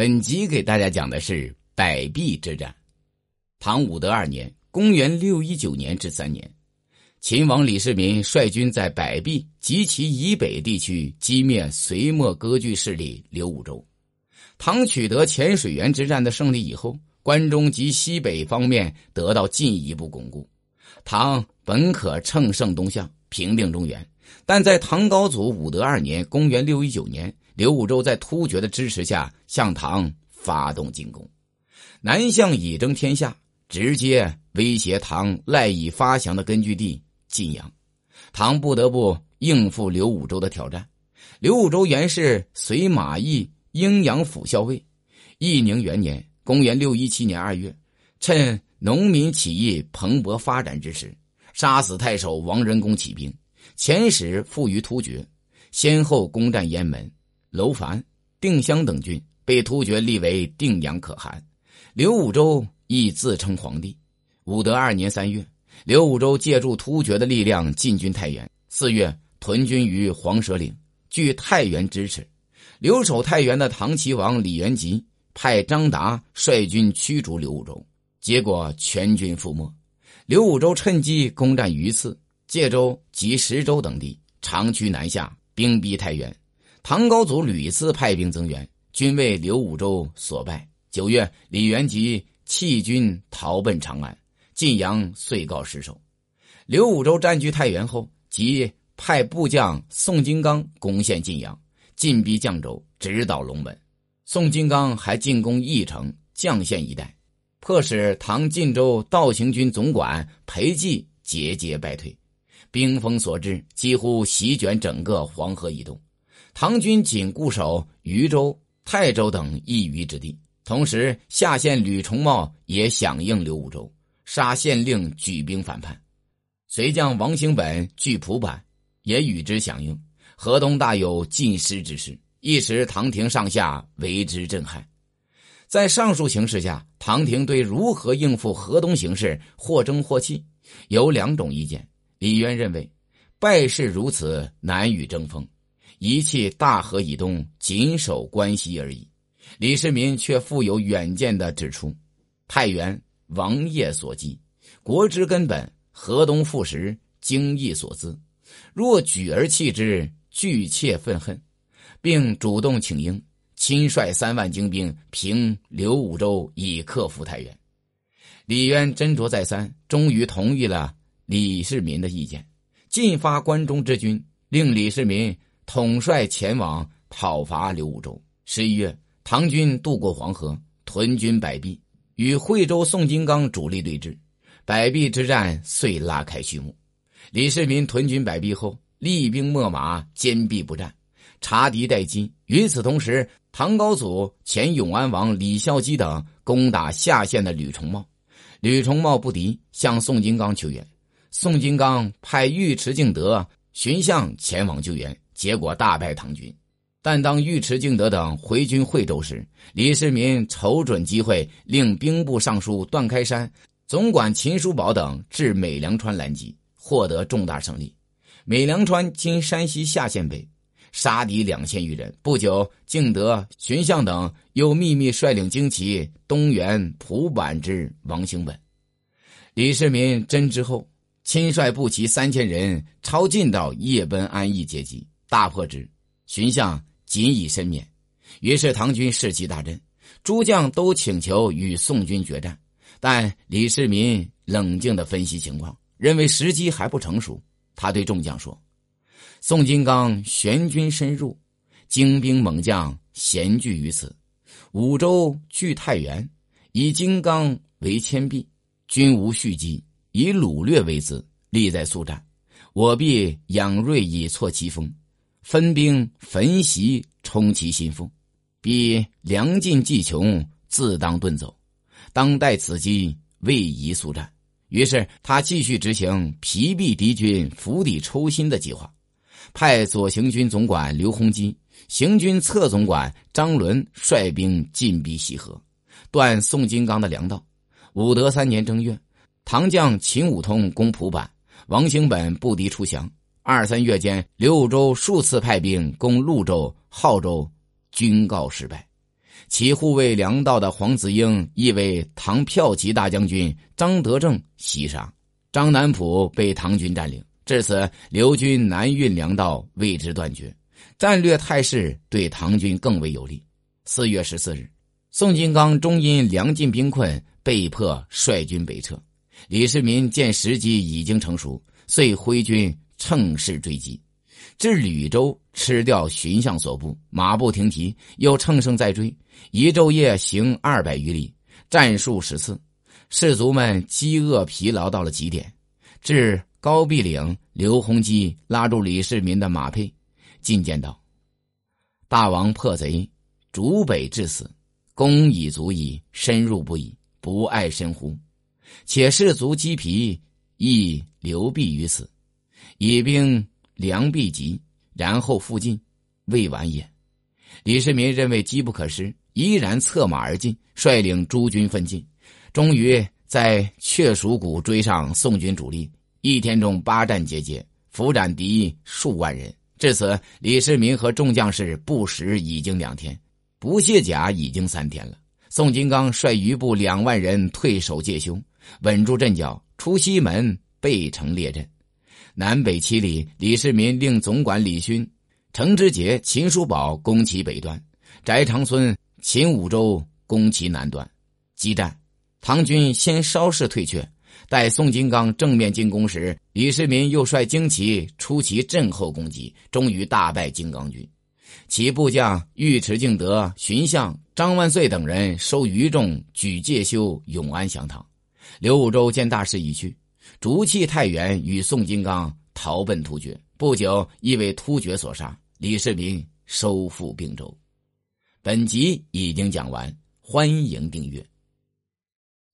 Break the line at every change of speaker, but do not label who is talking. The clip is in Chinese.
本集给大家讲的是百壁之战。唐武德二年（公元六一九年至三年），秦王李世民率军在百壁及其以北地区击灭隋末割据势力刘武周。唐取得浅水园之战的胜利以后，关中及西北方面得到进一步巩固。唐本可乘胜东向，平定中原。但在唐高祖武德二年（公元六一九年），刘武周在突厥的支持下向唐发动进攻，南向以争天下，直接威胁唐赖以发祥的根据地晋阳。唐不得不应付刘武周的挑战。刘武周原是随马邑阴阳府校尉。义宁元年（公元六一七年二月），趁农民起义蓬勃发展之时，杀死太守王仁恭起兵。遣使赴于突厥，先后攻占雁门、楼烦、定襄等郡，被突厥立为定阳可汗。刘武周亦自称皇帝。武德二年三月，刘武周借助突厥的力量进军太原。四月，屯军于黄蛇岭，据太原支持。留守太原的唐齐王李元吉派张达率军驱逐刘武周，结果全军覆没。刘武周趁机攻占榆次。界州及石州等地长驱南下，兵逼太原。唐高祖屡次派兵增援，均为刘武周所败。九月，李元吉弃军逃奔长安，晋阳遂告失守。刘武周占据太原后，即派部将宋金刚攻陷晋阳，进逼绛州，直捣龙门。宋金刚还进攻义城、绛县一带，迫使唐晋州道行军总管裴寂节节败退。兵锋所至，几乎席卷整个黄河以东。唐军仅固守渝州、泰州等一隅之地。同时，下县吕重茂也响应刘武周，杀县令，举兵反叛。随将王兴本据蒲坂，也与之响应。河东大有尽失之势，一时唐廷上下为之震撼。在上述形势下，唐廷对如何应付河东形势或争或弃，有两种意见。李渊认为，败势如此，难与争锋，一弃大河以东，紧守关西而已。李世民却富有远见的指出：太原王业所基，国之根本；河东富实，经义所资。若举而弃之，惧切愤恨，并主动请缨，亲率三万精兵平刘武周，以克服太原。李渊斟酌再三，终于同意了。李世民的意见，进发关中之军，令李世民统帅前往讨伐刘武周。十一月，唐军渡过黄河，屯军百壁，与惠州宋金刚主力对峙，百壁之战遂拉开序幕。李世民屯军百壁后，厉兵秣马，坚壁不战，察敌待机。与此同时，唐高祖前永安王李孝基等攻打下县的吕重茂，吕重茂不敌，向宋金刚求援。宋金刚派尉迟敬德、寻相前往救援，结果大败唐军。但当尉迟敬德等回军惠州时，李世民瞅准机会，令兵部尚书段开山、总管秦叔宝等至美良川拦击，获得重大胜利。美良川今山西下县北，杀敌两千余人。不久，敬德、荀相等又秘密率领精骑东援蒲坂之王兴本。李世民真之后。亲率步骑三千人抄近道夜奔安邑接机，大破之。荀相仅以身免。于是唐军士气大振，诸将都请求与宋军决战。但李世民冷静的分析情况，认为时机还不成熟。他对众将说：“宋金刚玄军深入，精兵猛将闲聚于此。五州据太原，以金刚为牵壁，军无蓄积。”以掳掠为资，力在速战。我必养锐以挫其锋，分兵焚袭，冲其心腹。必粮尽计穷，自当遁走。当待此机，未宜速战。于是他继续执行疲弊敌军、釜底抽薪的计划，派左行军总管刘洪基、行军侧总管张伦率兵进逼西河，断宋金刚的粮道。武德三年正月。唐将秦武通攻蒲坂，王兴本不敌出降。二三月间，刘武周数次派兵攻潞州、浩州，均告失败。其护卫粮道的黄子英亦为唐骠骑大将军张德正袭杀，张南浦被唐军占领。至此，刘军南运粮道为之断绝，战略态势对唐军更为有利。四月十四日，宋金刚终因粮尽兵困，被迫率军北撤。李世民见时机已经成熟，遂挥军乘势追击。至吕州，吃掉寻相所部，马不停蹄，又乘胜再追，一昼夜行二百余里，战数十次，士卒们饥饿疲劳到了极点。至高壁岭，刘洪基拉住李世民的马匹，进谏道：“大王破贼，逐北至死，功已足矣，深入不已，不爱深乎？且士卒饥疲，亦留避于此，以兵。”粮必急，然后复进，未晚也。李世民认为机不可失，依然策马而进，率领诸军奋进，终于在雀蜀谷追上宋军主力。一天中八战节节，俘斩敌数万人。至此，李世民和众将士不食已经两天，不卸甲已经三天了。宋金刚率余部两万人退守界胸，稳住阵脚，出西门，背城列阵。南北七里，李世民令总管李勋、程之杰、秦叔宝攻其北端，翟长孙、秦武周攻其南端。激战，唐军先稍事退却，待宋金刚正面进攻时，李世民又率精骑出其阵后攻击，终于大败金刚军。其部将尉迟敬德、荀相、张万岁等人收余众，举介休、永安降唐。刘武周见大势已去。逐弃太原，与宋金刚逃奔突厥，不久亦为突厥所杀。李世民收复并州。本集已经讲完，欢迎订阅。